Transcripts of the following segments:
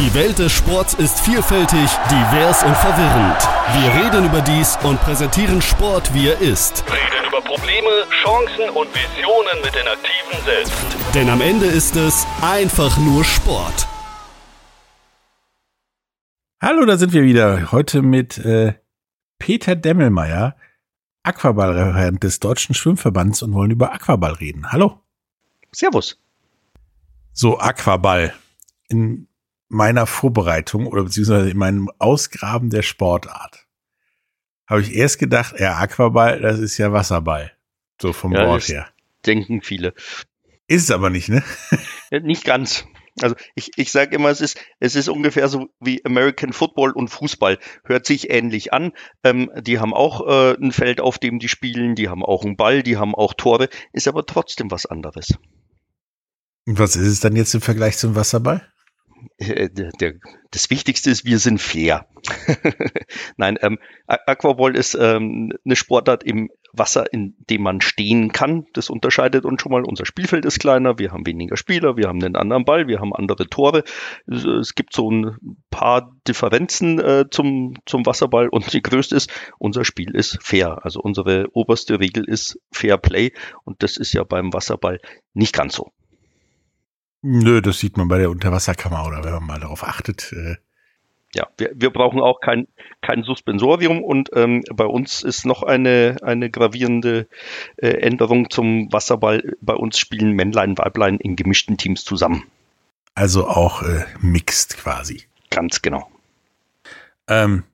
Die Welt des Sports ist vielfältig, divers und verwirrend. Wir reden über dies und präsentieren Sport, wie er ist. Reden über Probleme, Chancen und Visionen mit den Aktiven selbst. Denn am Ende ist es einfach nur Sport. Hallo, da sind wir wieder. Heute mit äh, Peter Demmelmeier, Aquaballreferent des Deutschen Schwimmverbands und wollen über Aquaball reden. Hallo. Servus. So, Aquaball. In meiner Vorbereitung oder beziehungsweise in meinem Ausgraben der Sportart habe ich erst gedacht, ja, Aquaball, das ist ja Wasserball. So vom ja, Wort her. Denken viele. Ist es aber nicht, ne? nicht ganz. Also ich, ich sage immer, es ist, es ist ungefähr so wie American Football und Fußball. Hört sich ähnlich an. Ähm, die haben auch äh, ein Feld, auf dem die spielen, die haben auch einen Ball, die haben auch Tore, ist aber trotzdem was anderes. Und was ist es dann jetzt im Vergleich zum Wasserball? Äh, der, das Wichtigste ist, wir sind fair. Nein, ähm, Aquaball ist ähm, eine Sportart im Wasser, in dem man stehen kann. Das unterscheidet uns schon mal. Unser Spielfeld ist kleiner, wir haben weniger Spieler, wir haben einen anderen Ball, wir haben andere Tore. Es gibt so ein paar Differenzen äh, zum, zum Wasserball und die größte ist, unser Spiel ist fair. Also unsere oberste Regel ist Fair Play und das ist ja beim Wasserball nicht ganz so. Nö, das sieht man bei der Unterwasserkammer oder wenn man mal darauf achtet. Äh ja, wir, wir brauchen auch kein, kein Suspensorium und ähm, bei uns ist noch eine, eine gravierende äh, Änderung zum Wasserball. Bei uns spielen Männlein, Weiblein in gemischten Teams zusammen. Also auch äh, mixed quasi. Ganz genau. Ähm,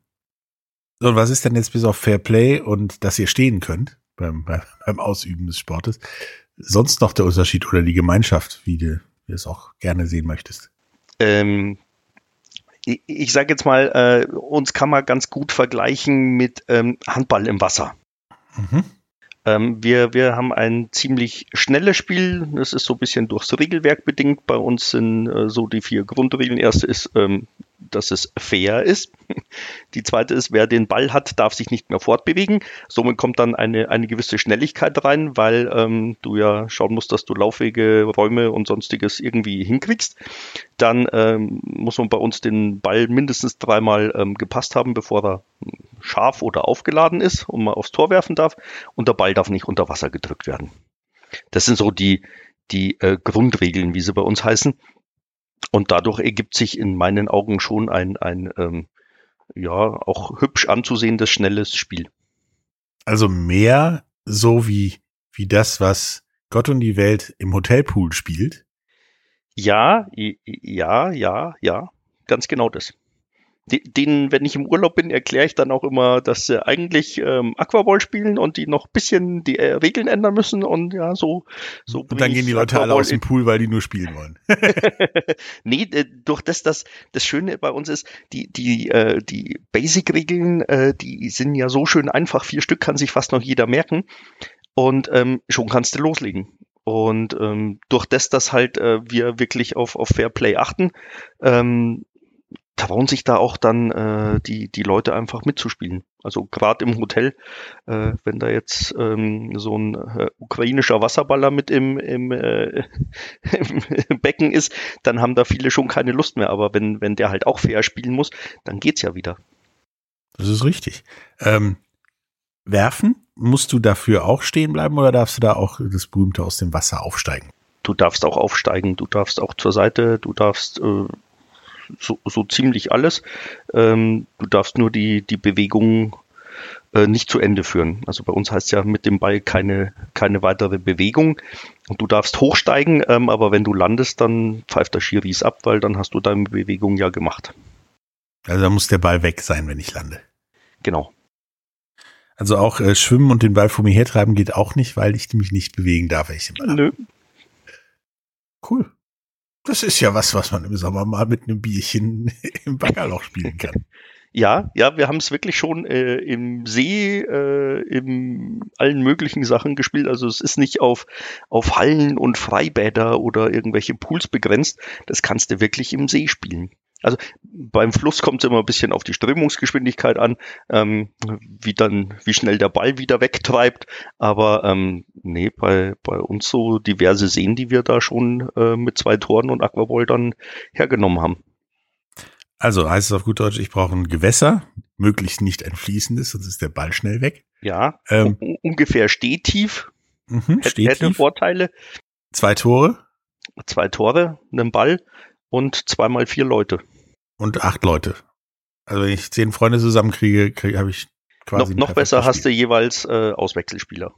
so, und was ist denn jetzt bis auf Fair Play und dass ihr stehen könnt beim, beim Ausüben des Sportes? Sonst noch der Unterschied oder die Gemeinschaft, wie du, wie du es auch gerne sehen möchtest? Ähm, ich, ich sage jetzt mal, äh, uns kann man ganz gut vergleichen mit ähm, Handball im Wasser. Mhm. Ähm, wir, wir haben ein ziemlich schnelles Spiel. Das ist so ein bisschen durchs Regelwerk bedingt. Bei uns sind äh, so die vier Grundregeln. Erste ist, ähm, dass es fair ist. Die zweite ist, wer den Ball hat, darf sich nicht mehr fortbewegen. Somit kommt dann eine, eine gewisse Schnelligkeit rein, weil ähm, du ja schauen musst, dass du Laufwege, Räume und sonstiges irgendwie hinkriegst. Dann ähm, muss man bei uns den Ball mindestens dreimal ähm, gepasst haben, bevor er scharf oder aufgeladen ist und man aufs Tor werfen darf. Und der Ball darf nicht unter Wasser gedrückt werden. Das sind so die, die äh, Grundregeln, wie sie bei uns heißen. Und dadurch ergibt sich in meinen Augen schon ein, ein ähm, ja, auch hübsch anzusehendes, schnelles Spiel. Also mehr so wie, wie das, was Gott und die Welt im Hotelpool spielt? Ja, ja, ja, ja, ganz genau das den, wenn ich im Urlaub bin, erkläre ich dann auch immer, dass sie eigentlich ähm, Aquaball spielen und die noch bisschen die äh, Regeln ändern müssen und ja, so. so und dann gehen die Leute Aquaball alle aus dem Pool, weil die nur spielen wollen. nee, äh, durch das, das, das Schöne bei uns ist, die, die, äh, die Basic-Regeln, äh, die sind ja so schön einfach. Vier Stück kann sich fast noch jeder merken. Und ähm, schon kannst du loslegen. Und ähm, durch das, dass halt äh, wir wirklich auf, auf Fair Play achten, ähm, trauen sich da auch dann äh, die, die Leute einfach mitzuspielen. Also gerade im Hotel, äh, wenn da jetzt ähm, so ein äh, ukrainischer Wasserballer mit im, im, äh, im Becken ist, dann haben da viele schon keine Lust mehr. Aber wenn, wenn der halt auch fair spielen muss, dann geht's ja wieder. Das ist richtig. Ähm, werfen, musst du dafür auch stehen bleiben oder darfst du da auch das berühmte aus dem Wasser aufsteigen? Du darfst auch aufsteigen, du darfst auch zur Seite, du darfst äh, so, so ziemlich alles. Ähm, du darfst nur die, die Bewegung äh, nicht zu Ende führen. Also bei uns heißt ja mit dem Ball keine, keine weitere Bewegung. Und du darfst hochsteigen, ähm, aber wenn du landest, dann pfeift der Schiris ab, weil dann hast du deine Bewegung ja gemacht. Also da muss der Ball weg sein, wenn ich lande. Genau. Also auch äh, schwimmen und den Ball vor mir hertreiben geht auch nicht, weil ich mich nicht bewegen darf, wenn ich den Ball Nö. Cool. Das ist ja was, was man im Sommer mal mit einem Bierchen im Baggerloch spielen kann. Ja, ja, wir haben es wirklich schon äh, im See, äh, in allen möglichen Sachen gespielt. Also es ist nicht auf, auf Hallen und Freibäder oder irgendwelche Pools begrenzt. Das kannst du wirklich im See spielen. Also beim Fluss kommt es immer ein bisschen auf die Strömungsgeschwindigkeit an, ähm, wie dann, wie schnell der Ball wieder wegtreibt. Aber ähm, nee, bei, bei uns so diverse Seen, die wir da schon äh, mit zwei Toren und Aquaball dann hergenommen haben. Also heißt es auf gut Deutsch, ich brauche ein Gewässer, möglichst nicht ein fließendes, sonst ist der Ball schnell weg. Ja, ähm, ungefähr stehtief. Mhm, stehtief. Hätte Vorteile. Zwei Tore. Zwei Tore, einen Ball und zweimal vier Leute. Und acht Leute. Also wenn ich zehn Freunde zusammenkriege, kriege, habe ich quasi. Noch, noch besser Spiel. hast du jeweils äh, Auswechselspieler.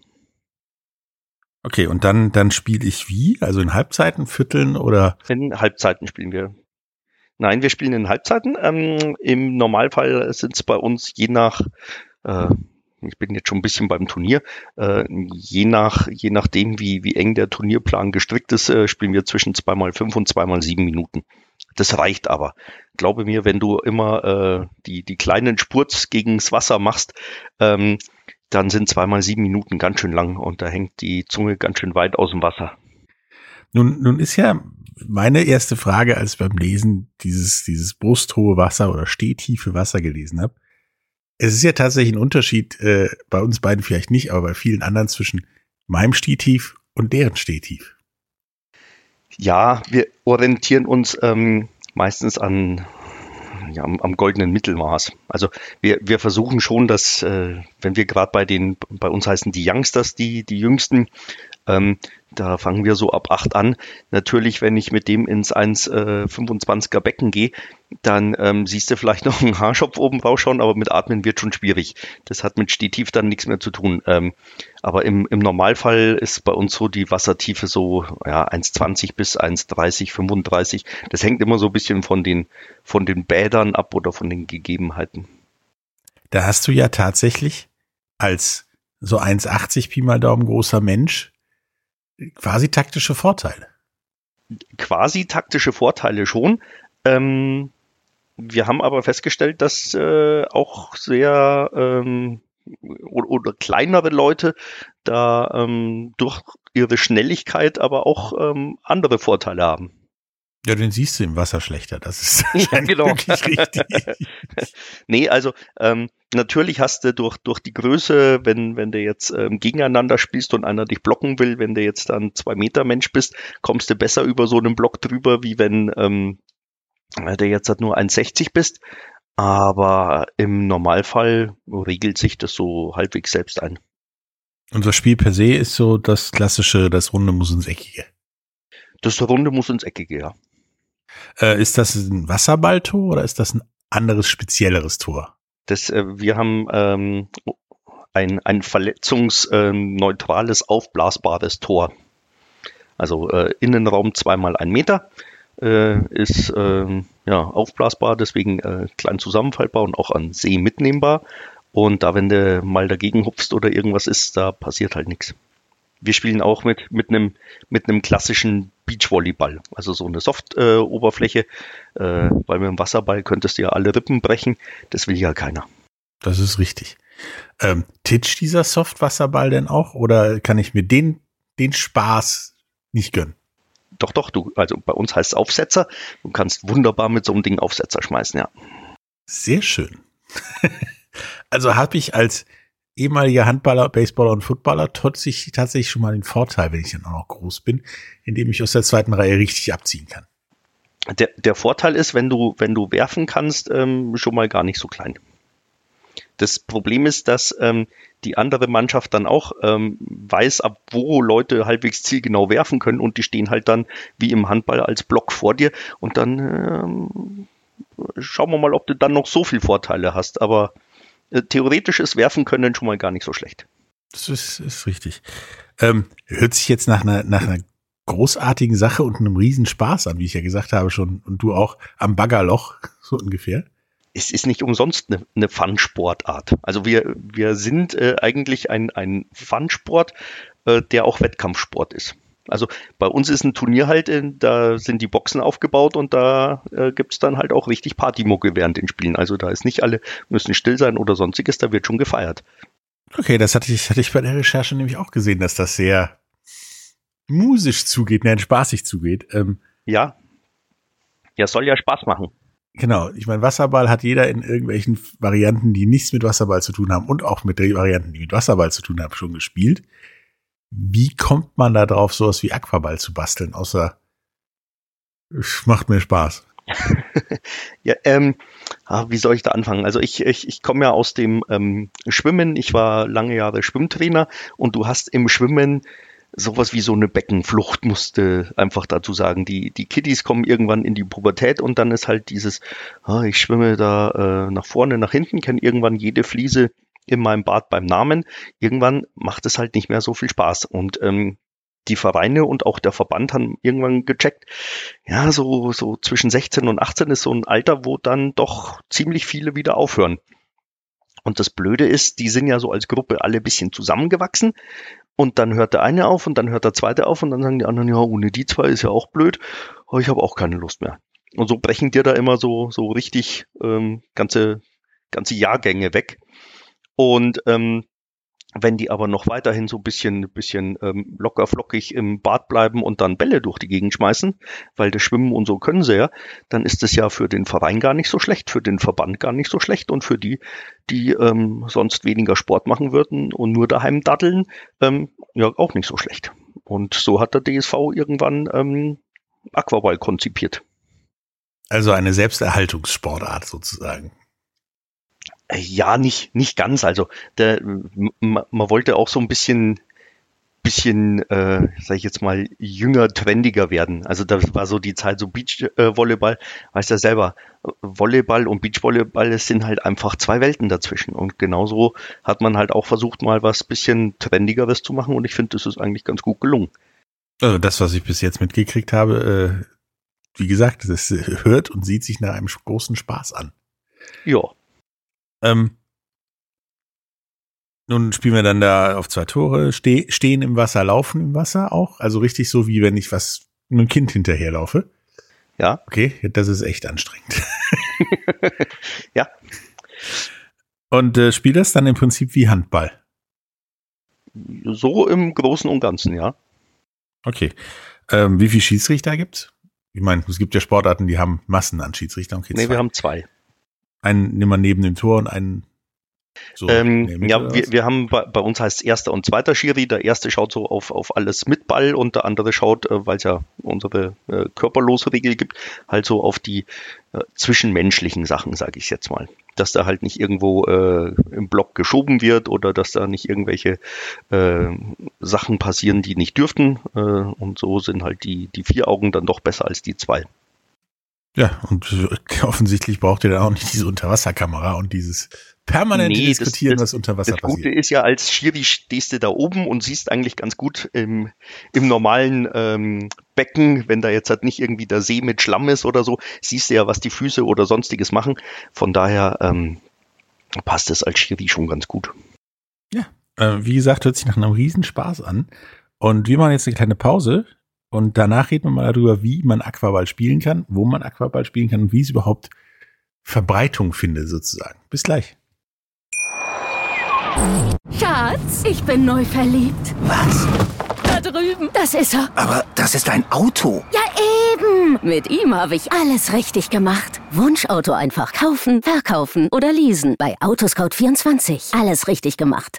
Okay, und dann, dann spiele ich wie? Also in Halbzeiten, Vierteln oder? In Halbzeiten spielen wir. Nein, wir spielen in Halbzeiten. Ähm, Im Normalfall sind es bei uns je nach, äh, ich bin jetzt schon ein bisschen beim Turnier, äh, je nach, je nachdem, wie, wie eng der Turnierplan gestrickt ist, äh, spielen wir zwischen zweimal fünf und zweimal sieben Minuten. Das reicht aber. Glaube mir, wenn du immer äh, die, die kleinen Spurts gegens Wasser machst, ähm, dann sind zweimal sieben Minuten ganz schön lang und da hängt die Zunge ganz schön weit aus dem Wasser. Nun, nun ist ja meine erste Frage, als ich beim Lesen dieses, dieses brusthohe Wasser oder stehtiefe Wasser gelesen habe. Es ist ja tatsächlich ein Unterschied, äh, bei uns beiden vielleicht nicht, aber bei vielen anderen zwischen meinem Stehtief und deren Stehtief. Ja, wir orientieren uns ähm, meistens an ja, am, am, goldenen Mittelmaß. Also wir, wir versuchen schon, dass, äh, wenn wir gerade bei den, bei uns heißen die Youngsters, die, die Jüngsten, ähm, da fangen wir so ab 8 an. Natürlich, wenn ich mit dem ins 1,25er äh, Becken gehe, dann ähm, siehst du vielleicht noch einen Haarschopf oben rausschauen, aber mit Atmen wird schon schwierig. Das hat mit Stehtief dann nichts mehr zu tun. Ähm, aber im, im Normalfall ist bei uns so die Wassertiefe so ja, 1,20 bis 1,30, 35. Das hängt immer so ein bisschen von den, von den Bädern ab oder von den Gegebenheiten. Da hast du ja tatsächlich als so 1,80 Pi mal Daumen großer Mensch quasi taktische Vorteile. Quasi taktische Vorteile schon. Ähm, wir haben aber festgestellt, dass äh, auch sehr ähm, oder, oder, kleinere Leute da ähm, durch ihre Schnelligkeit aber auch ähm, andere Vorteile haben. Ja, den siehst du im Wasser schlechter. Das ist ja, genau. wirklich richtig. nee, also ähm, natürlich hast du durch, durch die Größe, wenn, wenn du jetzt ähm, gegeneinander spielst und einer dich blocken will, wenn du jetzt dann zwei Meter Mensch bist, kommst du besser über so einen Block drüber, wie wenn ähm, du jetzt halt nur 1,60 bist. Aber im Normalfall regelt sich das so halbwegs selbst ein. Unser Spiel per se ist so das klassische, das Runde muss ins Eckige. Das Runde muss ins Eckige, ja. Äh, ist das ein Wasserballtor oder ist das ein anderes, spezielleres Tor? Das, äh, wir haben ähm, ein, ein verletzungsneutrales, aufblasbares Tor. Also äh, Innenraum zweimal ein Meter äh, ist äh, ja, aufblasbar, deswegen äh, klein zusammenfaltbar und auch an See mitnehmbar. Und da, wenn du mal dagegen hupfst oder irgendwas ist, da passiert halt nichts. Wir spielen auch mit, mit einem mit einem klassischen Beachvolleyball, also so eine Soft-Oberfläche, äh, äh, weil mit dem Wasserball könntest du ja alle Rippen brechen. Das will ja keiner. Das ist richtig. Ähm, titcht dieser Soft-Wasserball denn auch oder kann ich mir den, den Spaß nicht gönnen? Doch, doch, du, also bei uns heißt es Aufsetzer. Du kannst wunderbar mit so einem Ding Aufsetzer schmeißen, ja. Sehr schön. also habe ich als ehemaliger Handballer, Baseballer und Footballer tatsächlich, tatsächlich schon mal den Vorteil, wenn ich dann auch noch groß bin, indem ich aus der zweiten Reihe richtig abziehen kann. Der, der Vorteil ist, wenn du, wenn du werfen kannst, ähm, schon mal gar nicht so klein. Das Problem ist, dass ähm, die andere Mannschaft dann auch ähm, weiß, ab wo Leute halbwegs zielgenau werfen können und die stehen halt dann wie im Handball als Block vor dir und dann ähm, schauen wir mal, ob du dann noch so viel Vorteile hast. Aber äh, theoretisch ist Werfen können schon mal gar nicht so schlecht. Das ist, ist richtig. Ähm, hört sich jetzt nach einer, nach einer großartigen Sache und einem Riesenspaß an, wie ich ja gesagt habe schon. Und du auch am Baggerloch, so ungefähr. Es ist nicht umsonst eine, eine Fun-Sportart. Also wir, wir sind äh, eigentlich ein, ein Fun-Sport, äh, der auch Wettkampfsport ist. Also bei uns ist ein Turnier halt, äh, da sind die Boxen aufgebaut und da äh, es dann halt auch richtig Partymucke während den Spielen. Also da ist nicht alle müssen still sein oder sonstiges, da wird schon gefeiert. Okay, das hatte ich, hatte ich bei der Recherche nämlich auch gesehen, dass das sehr musisch zugeht, nein, spaßig zugeht. Ähm, ja. Ja, soll ja Spaß machen. Genau, ich meine, Wasserball hat jeder in irgendwelchen Varianten, die nichts mit Wasserball zu tun haben und auch mit den Varianten, die mit Wasserball zu tun haben, schon gespielt. Wie kommt man da drauf, sowas wie Aquaball zu basteln, außer macht mir Spaß? ja, ähm, ah, wie soll ich da anfangen? Also ich, ich, ich komme ja aus dem ähm, Schwimmen. Ich war lange Jahre Schwimmtrainer und du hast im Schwimmen sowas wie so eine Beckenflucht, musste einfach dazu sagen. Die, die Kiddies kommen irgendwann in die Pubertät und dann ist halt dieses, ah, ich schwimme da äh, nach vorne, nach hinten, kenne irgendwann jede Fliese in meinem Bad beim Namen. Irgendwann macht es halt nicht mehr so viel Spaß. Und ähm, die Vereine und auch der Verband haben irgendwann gecheckt, ja, so, so zwischen 16 und 18 ist so ein Alter, wo dann doch ziemlich viele wieder aufhören. Und das Blöde ist, die sind ja so als Gruppe alle bisschen zusammengewachsen. Und dann hört der eine auf und dann hört der zweite auf und dann sagen die anderen, ja, ohne die zwei ist ja auch blöd, aber ich habe auch keine Lust mehr. Und so brechen dir da immer so, so richtig ähm, ganze, ganze Jahrgänge weg. Und ähm, wenn die aber noch weiterhin so ein bisschen, bisschen ähm, locker flockig im Bad bleiben und dann Bälle durch die Gegend schmeißen, weil das Schwimmen und so können sie ja, dann ist es ja für den Verein gar nicht so schlecht, für den Verband gar nicht so schlecht und für die, die ähm, sonst weniger Sport machen würden und nur daheim daddeln, ähm, ja auch nicht so schlecht. Und so hat der DSV irgendwann ähm, Aquaball konzipiert. Also eine Selbsterhaltungssportart sozusagen. Ja, nicht, nicht ganz. Also der, man, wollte auch so ein bisschen, bisschen, äh, sag ich jetzt mal, jünger, trendiger werden. Also das war so die Zeit, so Beachvolleyball, äh, weißt du selber, Volleyball und Beachvolleyball, es sind halt einfach zwei Welten dazwischen. Und genauso hat man halt auch versucht, mal was bisschen trendigeres zu machen und ich finde, das ist eigentlich ganz gut gelungen. Also das, was ich bis jetzt mitgekriegt habe, äh, wie gesagt, das hört und sieht sich nach einem großen Spaß an. Ja. Ähm, nun spielen wir dann da auf zwei Tore, ste stehen im Wasser, laufen im Wasser auch. Also richtig so, wie wenn ich was einem Kind hinterherlaufe. Ja. Okay, das ist echt anstrengend. ja. Und äh, spielt das dann im Prinzip wie Handball? So im Großen und Ganzen, ja. Okay. Ähm, wie viele Schiedsrichter gibt's? Ich meine, es gibt ja Sportarten, die haben Massen an Schiedsrichtern. Okay, nee, zwei. wir haben zwei. Einen nimm mal neben dem Tor und einen so ähm, ja, wir, wir haben bei, bei uns heißt erster und zweiter Schiri. Der erste schaut so auf, auf alles mit Ball und der andere schaut, äh, weil es ja unsere äh, körperlose Regel gibt, halt so auf die äh, zwischenmenschlichen Sachen, sage ich jetzt mal. Dass da halt nicht irgendwo äh, im Block geschoben wird oder dass da nicht irgendwelche äh, Sachen passieren, die nicht dürften. Äh, und so sind halt die, die vier Augen dann doch besser als die zwei. Ja, und offensichtlich braucht ihr dann auch nicht diese Unterwasserkamera und dieses permanente nee, Diskutieren, das, was unter Wasser das passiert. Das Gute ist ja, als Schiri stehst du da oben und siehst eigentlich ganz gut im, im normalen ähm, Becken, wenn da jetzt halt nicht irgendwie der See mit Schlamm ist oder so, siehst du ja, was die Füße oder sonstiges machen. Von daher ähm, passt es als Schiri schon ganz gut. Ja, äh, wie gesagt, hört sich nach einem Riesenspaß an. Und wir machen jetzt eine kleine Pause. Und danach reden wir mal darüber, wie man Aquaball spielen kann, wo man Aquaball spielen kann und wie es überhaupt Verbreitung findet sozusagen. Bis gleich. Schatz, ich bin neu verliebt. Was? Da drüben. Das ist er. Aber das ist ein Auto. Ja, eben. Mit ihm habe ich alles richtig gemacht. Wunschauto einfach kaufen, verkaufen oder leasen. Bei Autoscout24. Alles richtig gemacht.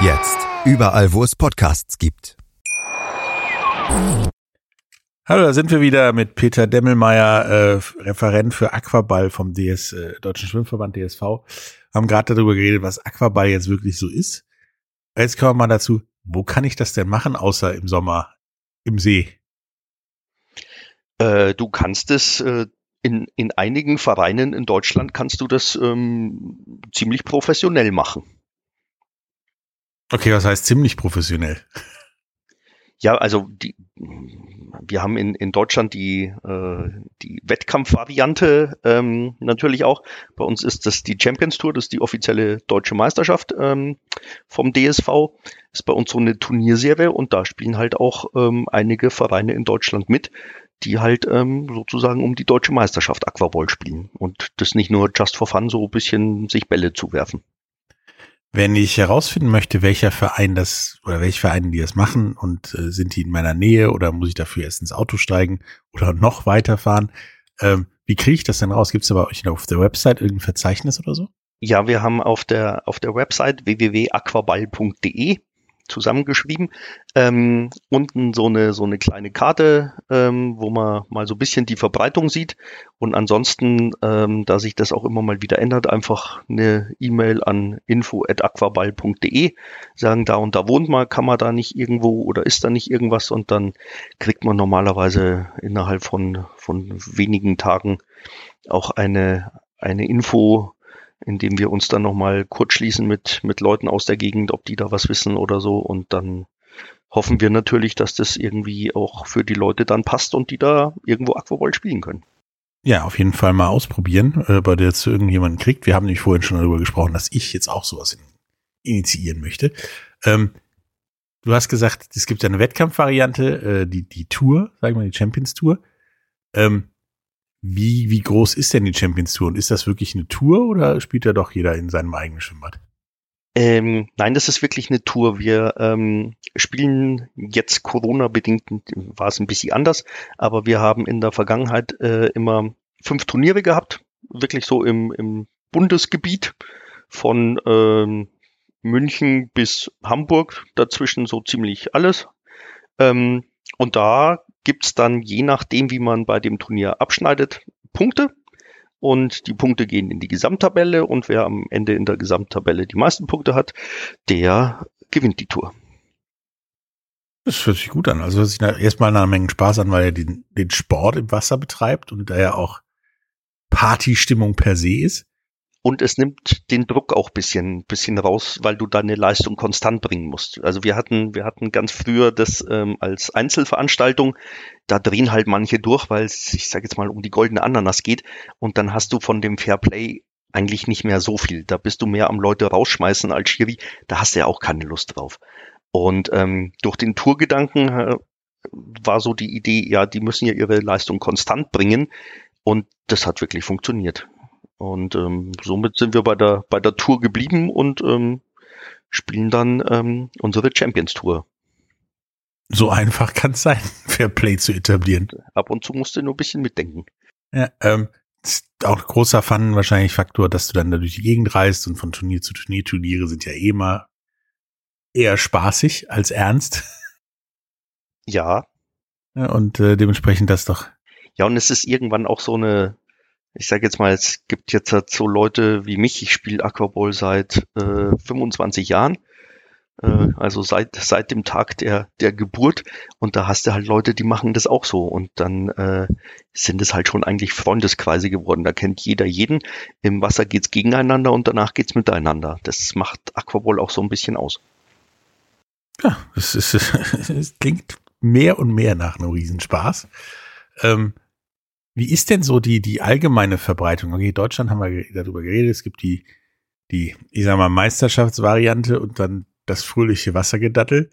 Jetzt. Überall, wo es Podcasts gibt. Hallo, da sind wir wieder mit Peter Demmelmeier, äh, Referent für Aquaball vom DS, äh, Deutschen Schwimmverband DSV. Haben gerade darüber geredet, was Aquaball jetzt wirklich so ist. Jetzt kommen wir mal dazu, wo kann ich das denn machen, außer im Sommer im See? Äh, du kannst es äh, in, in einigen Vereinen in Deutschland kannst du das ähm, ziemlich professionell machen. Okay, was heißt ziemlich professionell? Ja, also die, wir haben in, in Deutschland die, äh, die Wettkampfvariante ähm, natürlich auch. Bei uns ist das die Champions Tour, das ist die offizielle deutsche Meisterschaft ähm, vom DSV. Ist bei uns so eine Turnierserie und da spielen halt auch ähm, einige Vereine in Deutschland mit, die halt ähm, sozusagen um die deutsche Meisterschaft Aquaball spielen und das nicht nur just for fun so ein bisschen sich Bälle zuwerfen. Wenn ich herausfinden möchte, welcher Verein das oder welche Vereine die das machen und äh, sind die in meiner Nähe oder muss ich dafür erst ins Auto steigen oder noch weiterfahren, ähm, wie kriege ich das denn raus? Gibt es bei euch auf der Website irgendein Verzeichnis oder so? Ja, wir haben auf der auf der Website www.aquaball.de zusammengeschrieben. Ähm, unten so eine, so eine kleine Karte, ähm, wo man mal so ein bisschen die Verbreitung sieht. Und ansonsten, ähm, da sich das auch immer mal wieder ändert, einfach eine E-Mail an info.aquaball.de, sagen, da und da wohnt man, kann man da nicht irgendwo oder ist da nicht irgendwas und dann kriegt man normalerweise innerhalb von, von wenigen Tagen auch eine, eine Info, indem wir uns dann nochmal kurz schließen mit, mit Leuten aus der Gegend, ob die da was wissen oder so. Und dann hoffen wir natürlich, dass das irgendwie auch für die Leute dann passt und die da irgendwo Aquaball spielen können. Ja, auf jeden Fall mal ausprobieren, äh, bei der zu irgendjemanden kriegt. Wir haben nämlich vorhin schon darüber gesprochen, dass ich jetzt auch sowas initiieren möchte. Ähm, du hast gesagt, es gibt ja eine Wettkampfvariante, äh, die, die Tour, sagen wir die Champions Tour. Ähm, wie, wie groß ist denn die Champions Tour? Und ist das wirklich eine Tour oder spielt da doch jeder in seinem eigenen Schwimmbad? Ähm, nein, das ist wirklich eine Tour. Wir ähm, spielen jetzt Corona-bedingt, war es ein bisschen anders, aber wir haben in der Vergangenheit äh, immer fünf Turniere gehabt, wirklich so im, im Bundesgebiet von ähm, München bis Hamburg, dazwischen so ziemlich alles. Ähm, und da gibt's dann, je nachdem, wie man bei dem Turnier abschneidet, Punkte. Und die Punkte gehen in die Gesamttabelle und wer am Ende in der Gesamttabelle die meisten Punkte hat, der gewinnt die Tour. Das hört sich gut an. Also hört sich erstmal einer Menge Spaß an, weil er den, den Sport im Wasser betreibt und da ja auch Partystimmung per se ist. Und es nimmt den Druck auch bisschen, bisschen raus, weil du deine Leistung konstant bringen musst. Also wir hatten, wir hatten ganz früher das ähm, als Einzelveranstaltung. Da drehen halt manche durch, weil es, ich sage jetzt mal, um die goldene Ananas geht. Und dann hast du von dem Fairplay eigentlich nicht mehr so viel. Da bist du mehr am Leute rausschmeißen als Schiri. Da hast du ja auch keine Lust drauf. Und ähm, durch den Tourgedanken äh, war so die Idee, ja, die müssen ja ihre Leistung konstant bringen. Und das hat wirklich funktioniert. Und ähm, somit sind wir bei der, bei der Tour geblieben und ähm, spielen dann ähm, unsere Champions Tour. So einfach kann es sein, Fairplay zu etablieren. Ab und zu musst du nur ein bisschen mitdenken. Ja, ähm, ist auch großer Fun wahrscheinlich Faktor, dass du dann da durch die Gegend reist und von Turnier zu Turnier. Turniere sind ja eh immer eher spaßig als ernst. Ja. ja und äh, dementsprechend das doch. Ja, und es ist irgendwann auch so eine, ich sage jetzt mal, es gibt jetzt halt so Leute wie mich, ich spiele Aquaball seit äh, 25 Jahren, äh, also seit, seit dem Tag der, der Geburt und da hast du halt Leute, die machen das auch so und dann äh, sind es halt schon eigentlich Freundeskreise geworden, da kennt jeder jeden, im Wasser geht's gegeneinander und danach geht's miteinander. Das macht Aquaball auch so ein bisschen aus. Ja, es, ist, es klingt mehr und mehr nach einem Riesenspaß. Ähm, wie ist denn so die, die allgemeine Verbreitung? Okay, Deutschland haben wir darüber geredet. Es gibt die, die, ich sag mal, Meisterschaftsvariante und dann das fröhliche Wassergedattel.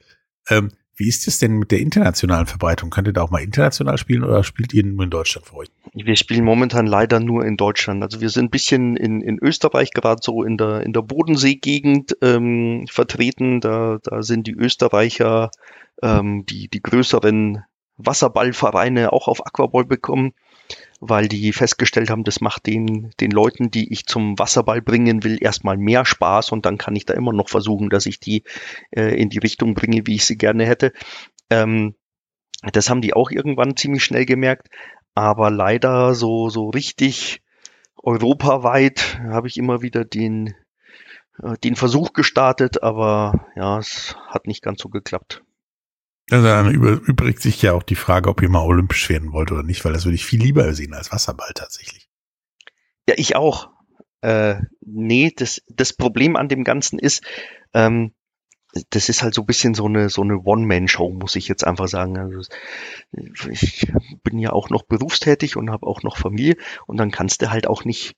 Ähm, wie ist es denn mit der internationalen Verbreitung? Könnt ihr da auch mal international spielen oder spielt ihr nur in Deutschland für euch? Wir spielen momentan leider nur in Deutschland. Also wir sind ein bisschen in, in Österreich, gerade so in der, in der Bodensee-Gegend ähm, vertreten. Da, da sind die Österreicher, ähm, die, die größeren Wasserballvereine auch auf Aquaball bekommen weil die festgestellt haben, das macht den, den Leuten, die ich zum Wasserball bringen will, erstmal mehr Spaß und dann kann ich da immer noch versuchen, dass ich die äh, in die Richtung bringe, wie ich sie gerne hätte. Ähm, das haben die auch irgendwann ziemlich schnell gemerkt, aber leider so, so richtig europaweit habe ich immer wieder den, äh, den Versuch gestartet, aber ja, es hat nicht ganz so geklappt. Also dann übrigt sich ja auch die Frage, ob ihr mal olympisch werden wollt oder nicht, weil das würde ich viel lieber sehen als Wasserball tatsächlich. Ja, ich auch. Äh, nee, das, das Problem an dem Ganzen ist, ähm, das ist halt so ein bisschen so eine, so eine One-Man-Show, muss ich jetzt einfach sagen. Also ich bin ja auch noch berufstätig und habe auch noch Familie und dann kannst du halt auch nicht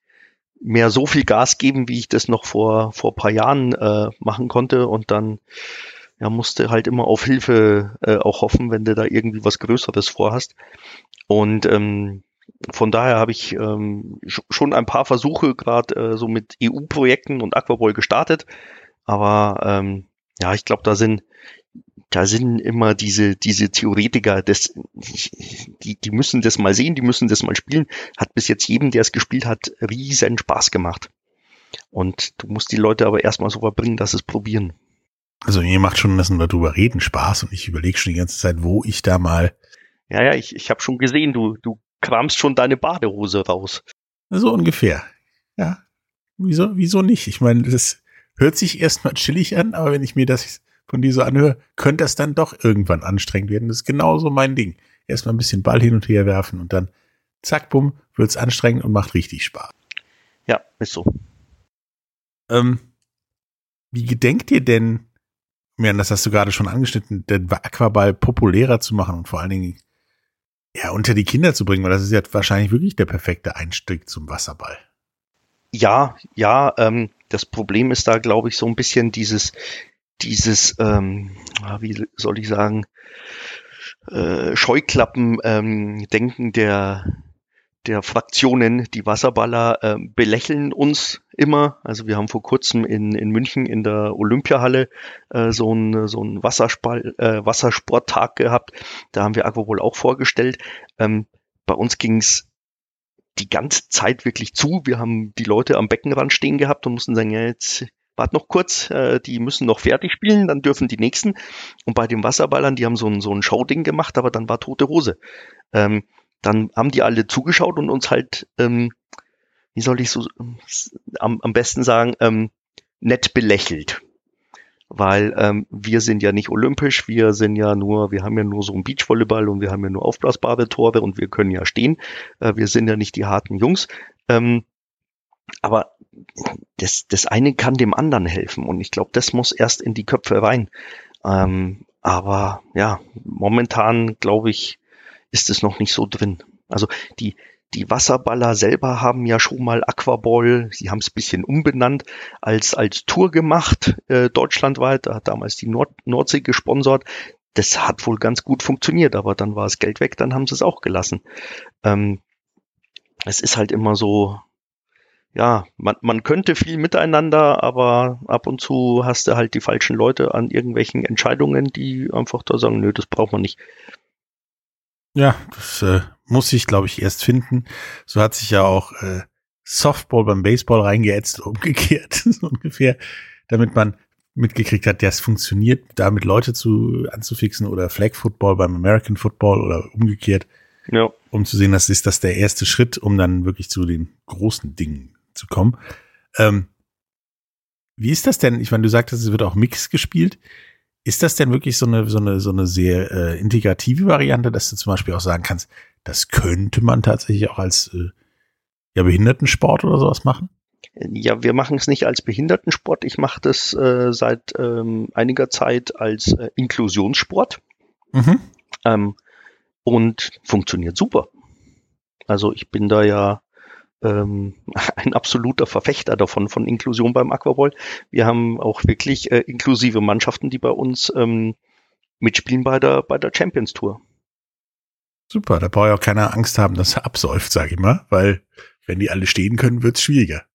mehr so viel Gas geben, wie ich das noch vor, vor paar Jahren äh, machen konnte und dann ja, musst du halt immer auf Hilfe äh, auch hoffen, wenn du da irgendwie was Größeres vorhast. Und ähm, von daher habe ich ähm, schon ein paar Versuche gerade äh, so mit EU-Projekten und Aquaball gestartet. Aber ähm, ja, ich glaube, da sind da sind immer diese diese Theoretiker, das, die die müssen das mal sehen, die müssen das mal spielen. Hat bis jetzt jedem, der es gespielt hat, riesen Spaß gemacht. Und du musst die Leute aber erstmal so verbringen, dass es probieren. Also mir macht schon das darüber reden Spaß und ich überlege schon die ganze Zeit, wo ich da mal. Ja, ja, ich, ich habe schon gesehen, du, du kramst schon deine Badehose raus. So ungefähr. Ja. Wieso, wieso nicht? Ich meine, das hört sich erstmal chillig an, aber wenn ich mir das von dir so anhöre, könnte das dann doch irgendwann anstrengend werden. Das ist genauso mein Ding. Erstmal ein bisschen Ball hin und her werfen und dann zack, bumm, wird's anstrengend und macht richtig Spaß. Ja, ist so. Ähm, wie gedenkt ihr denn, ja, das hast du gerade schon angeschnitten, den Aquaball populärer zu machen und vor allen Dingen ja, unter die Kinder zu bringen, weil das ist ja wahrscheinlich wirklich der perfekte Einstieg zum Wasserball. Ja, ja, ähm, das Problem ist da, glaube ich, so ein bisschen dieses, dieses, ähm, wie soll ich sagen, äh, Scheuklappen-Denken ähm, der, der Fraktionen, die Wasserballer äh, belächeln uns immer. Also wir haben vor kurzem in, in München in der Olympiahalle äh, so einen so ein Wasserspall, äh, Wassersporttag gehabt. Da haben wir Aquapol auch vorgestellt. Ähm, bei uns ging's die ganze Zeit wirklich zu. Wir haben die Leute am Beckenrand stehen gehabt und mussten sagen, ja, jetzt wart noch kurz, äh, die müssen noch fertig spielen, dann dürfen die nächsten. Und bei den Wasserballern, die haben so ein, so ein Showding gemacht, aber dann war tote Hose. Ähm, dann haben die alle zugeschaut und uns halt, ähm, wie soll ich so am, am besten sagen, ähm, nett belächelt. Weil ähm, wir sind ja nicht olympisch, wir sind ja nur, wir haben ja nur so ein Beachvolleyball und wir haben ja nur aufblasbare Tore und wir können ja stehen. Äh, wir sind ja nicht die harten Jungs. Ähm, aber das, das eine kann dem anderen helfen und ich glaube, das muss erst in die Köpfe rein. Ähm, aber ja, momentan glaube ich, ist es noch nicht so drin. Also die, die Wasserballer selber haben ja schon mal Aquaball, sie haben es bisschen umbenannt, als, als Tour gemacht, äh, deutschlandweit. Da hat damals die Nord Nordsee gesponsert. Das hat wohl ganz gut funktioniert, aber dann war das Geld weg, dann haben sie es auch gelassen. Ähm, es ist halt immer so, ja, man, man könnte viel miteinander, aber ab und zu hast du halt die falschen Leute an irgendwelchen Entscheidungen, die einfach da sagen, nö, das braucht man nicht. Ja, das äh, muss ich, glaube ich, erst finden. So hat sich ja auch äh, Softball beim Baseball reingeätzt, umgekehrt, so ungefähr, damit man mitgekriegt hat, ja, es funktioniert, damit Leute zu anzufixen oder Flag Football beim American Football oder umgekehrt. Ja. Um zu sehen, das ist das der erste Schritt, um dann wirklich zu den großen Dingen zu kommen. Ähm, wie ist das denn? Ich meine, du sagtest, es wird auch Mix gespielt. Ist das denn wirklich so eine, so eine, so eine sehr äh, integrative Variante, dass du zum Beispiel auch sagen kannst, das könnte man tatsächlich auch als äh, ja, Behindertensport oder sowas machen? Ja, wir machen es nicht als Behindertensport. Ich mache das äh, seit ähm, einiger Zeit als äh, Inklusionssport. Mhm. Ähm, und funktioniert super. Also ich bin da ja ähm, ein absoluter Verfechter davon, von Inklusion beim Aquaball. Wir haben auch wirklich äh, inklusive Mannschaften, die bei uns ähm, mitspielen bei der, bei der Champions Tour. Super, da braucht ja auch keiner Angst haben, dass er absäuft, sage ich mal, weil wenn die alle stehen können, wird's schwieriger.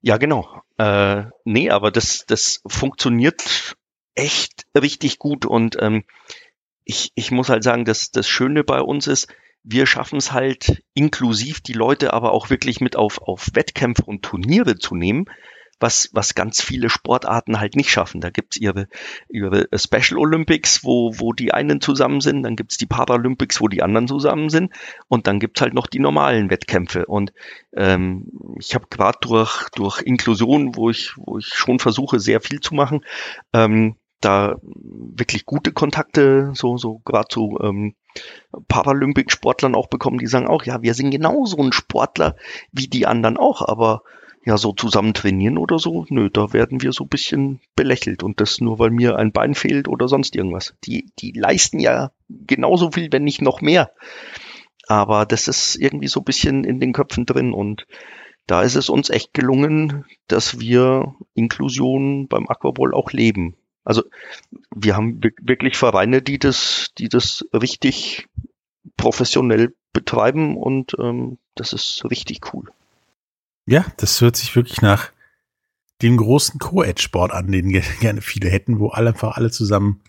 Ja, genau. Äh, nee, aber das, das funktioniert echt richtig gut und ähm, ich, ich muss halt sagen, dass das Schöne bei uns ist, wir schaffen es halt inklusiv die Leute aber auch wirklich mit auf, auf Wettkämpfe und Turniere zu nehmen, was, was ganz viele Sportarten halt nicht schaffen. Da gibt's ihre, ihre Special Olympics, wo, wo die einen zusammen sind, dann gibt's die Paralympics, wo die anderen zusammen sind und dann gibt's halt noch die normalen Wettkämpfe. Und ähm, ich habe gerade durch, durch Inklusion, wo ich, wo ich schon versuche, sehr viel zu machen, ähm, da wirklich gute Kontakte, so, so gerade zu ähm, Paralympik-Sportlern auch bekommen, die sagen auch, ja, wir sind genauso ein Sportler wie die anderen auch, aber ja, so zusammen trainieren oder so, nö, da werden wir so ein bisschen belächelt und das nur, weil mir ein Bein fehlt oder sonst irgendwas. Die, die leisten ja genauso viel, wenn nicht noch mehr. Aber das ist irgendwie so ein bisschen in den Köpfen drin und da ist es uns echt gelungen, dass wir Inklusion beim Aquaball auch leben. Also wir haben wirklich Vereine, die das, die das richtig professionell betreiben und ähm, das ist richtig cool. Ja, das hört sich wirklich nach dem großen Co-Ed-Sport an, den gerne viele hätten, wo alle einfach alle zusammen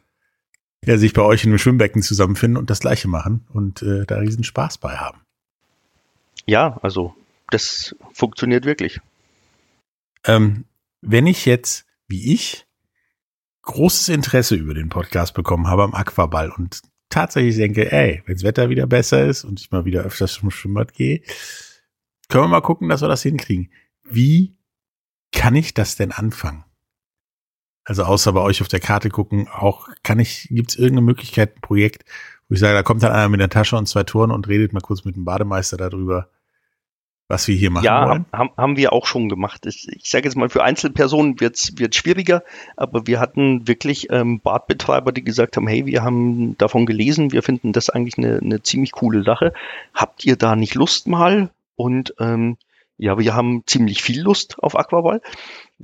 ja, sich bei euch in einem Schwimmbecken zusammenfinden und das Gleiche machen und äh, da riesen Spaß bei haben. Ja, also das funktioniert wirklich. Ähm, wenn ich jetzt, wie ich, großes Interesse über den Podcast bekommen habe am Aquaball und tatsächlich denke, ey, wenns Wetter wieder besser ist und ich mal wieder öfters zum Schwimmbad gehe, können wir mal gucken, dass wir das hinkriegen. Wie kann ich das denn anfangen? Also außer bei euch auf der Karte gucken, auch kann ich, gibt es irgendeine Möglichkeit, ein Projekt, wo ich sage, da kommt dann einer mit der Tasche und zwei Touren und redet mal kurz mit dem Bademeister darüber, was wir hier machen ja, wollen? Ja, haben, haben wir auch schon gemacht. Ich, ich sage jetzt mal, für Einzelpersonen wird's wird schwieriger, aber wir hatten wirklich ähm, Badbetreiber, die gesagt haben, hey, wir haben davon gelesen, wir finden das eigentlich eine, eine ziemlich coole Sache. Habt ihr da nicht Lust mal? Und ähm, ja, wir haben ziemlich viel Lust auf Aquaball.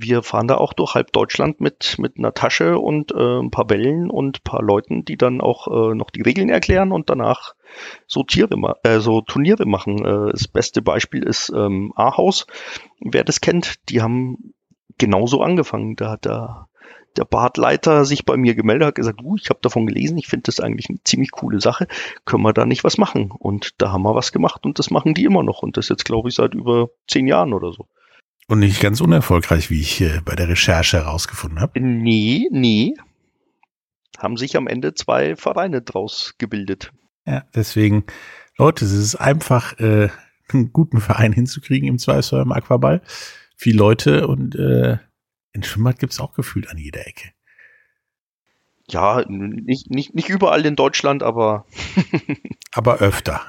Wir fahren da auch durch halb Deutschland mit, mit einer Tasche und äh, ein paar Wellen und paar Leuten, die dann auch äh, noch die Regeln erklären und danach so, Tiere, äh, so Turniere machen. Äh, das beste Beispiel ist ähm, Ahaus. Wer das kennt, die haben genauso angefangen. Da hat der, der Badleiter sich bei mir gemeldet, hat gesagt, uh, ich habe davon gelesen, ich finde das eigentlich eine ziemlich coole Sache. Können wir da nicht was machen? Und da haben wir was gemacht und das machen die immer noch. Und das jetzt, glaube ich, seit über zehn Jahren oder so. Und nicht ganz unerfolgreich, wie ich bei der Recherche herausgefunden habe. Nee, nee. Haben sich am Ende zwei Vereine draus gebildet. Ja, deswegen, Leute, es ist einfach, äh, einen guten Verein hinzukriegen im Zweifelsfall im Aquaball. Viele Leute und äh, in Schwimmbad gibt's auch gefühlt an jeder Ecke. Ja, nicht, nicht, nicht überall in Deutschland, aber. aber öfter.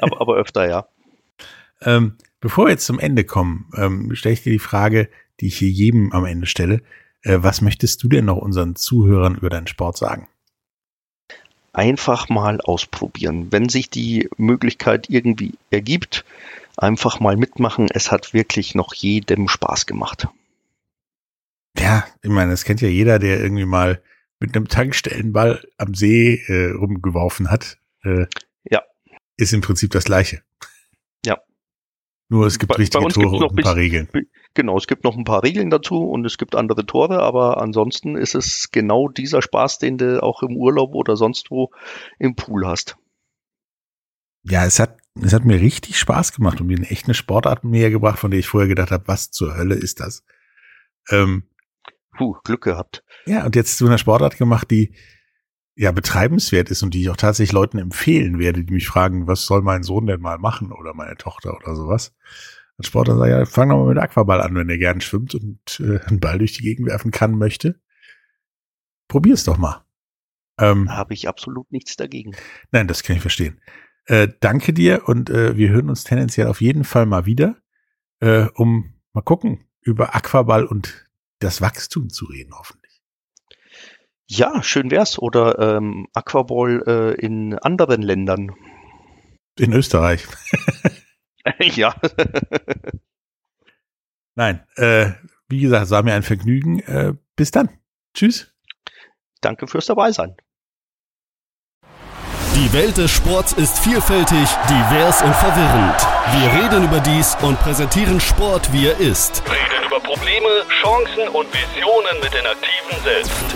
aber, aber öfter, ja. Ähm, bevor wir jetzt zum Ende kommen, ähm, stelle ich dir die Frage, die ich hier jedem am Ende stelle. Äh, was möchtest du denn noch unseren Zuhörern über deinen Sport sagen? einfach mal ausprobieren. Wenn sich die Möglichkeit irgendwie ergibt, einfach mal mitmachen. Es hat wirklich noch jedem Spaß gemacht. Ja, ich meine, das kennt ja jeder, der irgendwie mal mit einem Tankstellenball am See äh, rumgeworfen hat. Äh, ja. Ist im Prinzip das Gleiche. Nur es gibt bei, richtige bei Tore und ein paar Regeln. Genau, es gibt noch ein paar Regeln dazu und es gibt andere Tore, aber ansonsten ist es genau dieser Spaß, den du auch im Urlaub oder sonst wo im Pool hast. Ja, es hat, es hat mir richtig Spaß gemacht und mir eine echt eine Sportart näher gebracht, von der ich vorher gedacht habe, was zur Hölle ist das? Ähm, Puh, Glück gehabt. Ja, und jetzt zu einer Sportart gemacht, die ja betreibenswert ist und die ich auch tatsächlich Leuten empfehlen werde, die mich fragen, was soll mein Sohn denn mal machen oder meine Tochter oder sowas. Als Sportler sagt ja, fang doch mal mit Aquaball an, wenn er gern schwimmt und äh, einen Ball durch die Gegend werfen kann, möchte. Probier's doch mal. Ähm, Habe ich absolut nichts dagegen. Nein, das kann ich verstehen. Äh, danke dir und äh, wir hören uns tendenziell auf jeden Fall mal wieder, äh, um mal gucken, über Aquaball und das Wachstum zu reden, hoffentlich. Ja, schön wär's. Oder ähm, Aquaball äh, in anderen Ländern. In Österreich. ja. Nein, äh, wie gesagt, es war mir ein Vergnügen. Äh, bis dann. Tschüss. Danke fürs Dabeisein. Die Welt des Sports ist vielfältig, divers und verwirrend. Wir reden über dies und präsentieren Sport, wie er ist. Reden über Probleme, Chancen und Visionen mit den Aktiven selbst.